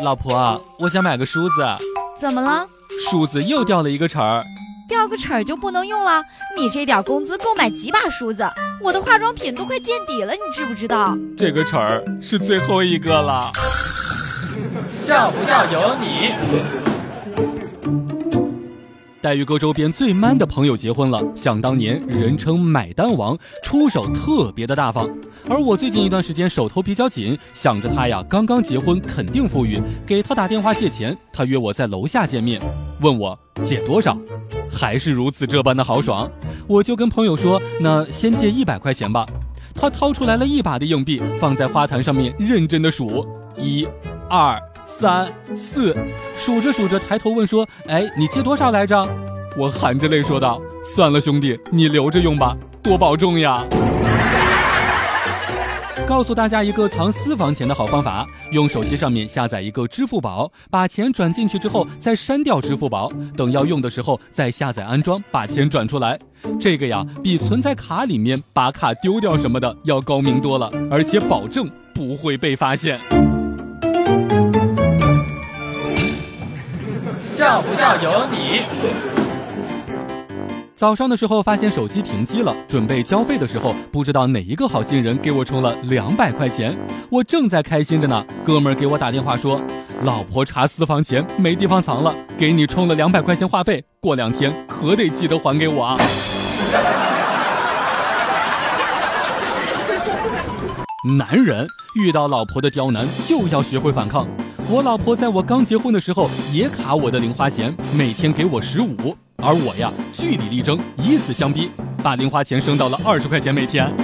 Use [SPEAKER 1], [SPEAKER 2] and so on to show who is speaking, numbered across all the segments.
[SPEAKER 1] 老婆，我想买个梳子。
[SPEAKER 2] 怎么了？
[SPEAKER 1] 梳子又掉了一个齿儿。
[SPEAKER 2] 掉个齿儿就不能用了？你这点工资够买几把梳子？我的化妆品都快见底了，你知不知道？
[SPEAKER 1] 这个齿儿是最后一个了。
[SPEAKER 3] 笑不笑由你。
[SPEAKER 1] 黛玉哥周边最 man 的朋友结婚了，想当年人称买单王，出手特别的大方。而我最近一段时间手头比较紧，想着他呀刚刚结婚，肯定富裕，给他打电话借钱，他约我在楼下见面，问我借多少，还是如此这般的豪爽。我就跟朋友说，那先借一百块钱吧。他掏出来了一把的硬币，放在花坛上面，认真的数，一、二。三四，数着数着，抬头问说：“哎，你借多少来着？”我含着泪说道：“算了，兄弟，你留着用吧，多保重呀。”告诉大家一个藏私房钱的好方法：用手机上面下载一个支付宝，把钱转进去之后，再删掉支付宝，等要用的时候再下载安装，把钱转出来。这个呀，比存在卡里面把卡丢掉什么的要高明多了，而且保证不会被发现。
[SPEAKER 3] 笑不笑由你。
[SPEAKER 1] 早上的时候发现手机停机了，准备交费的时候，不知道哪一个好心人给我充了两百块钱。我正在开心着呢，哥们儿给我打电话说，老婆查私房钱没地方藏了，给你充了两百块钱话费，过两天可得记得还给我啊。男人遇到老婆的刁难，就要学会反抗。我老婆在我刚结婚的时候也卡我的零花钱，每天给我十五，而我呀据理力争，以死相逼，把零花钱升到了二十块钱每天。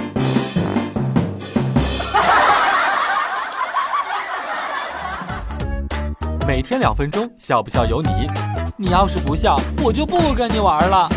[SPEAKER 1] 每天两分钟，笑不笑由你。你要是不笑，我就不跟你玩了。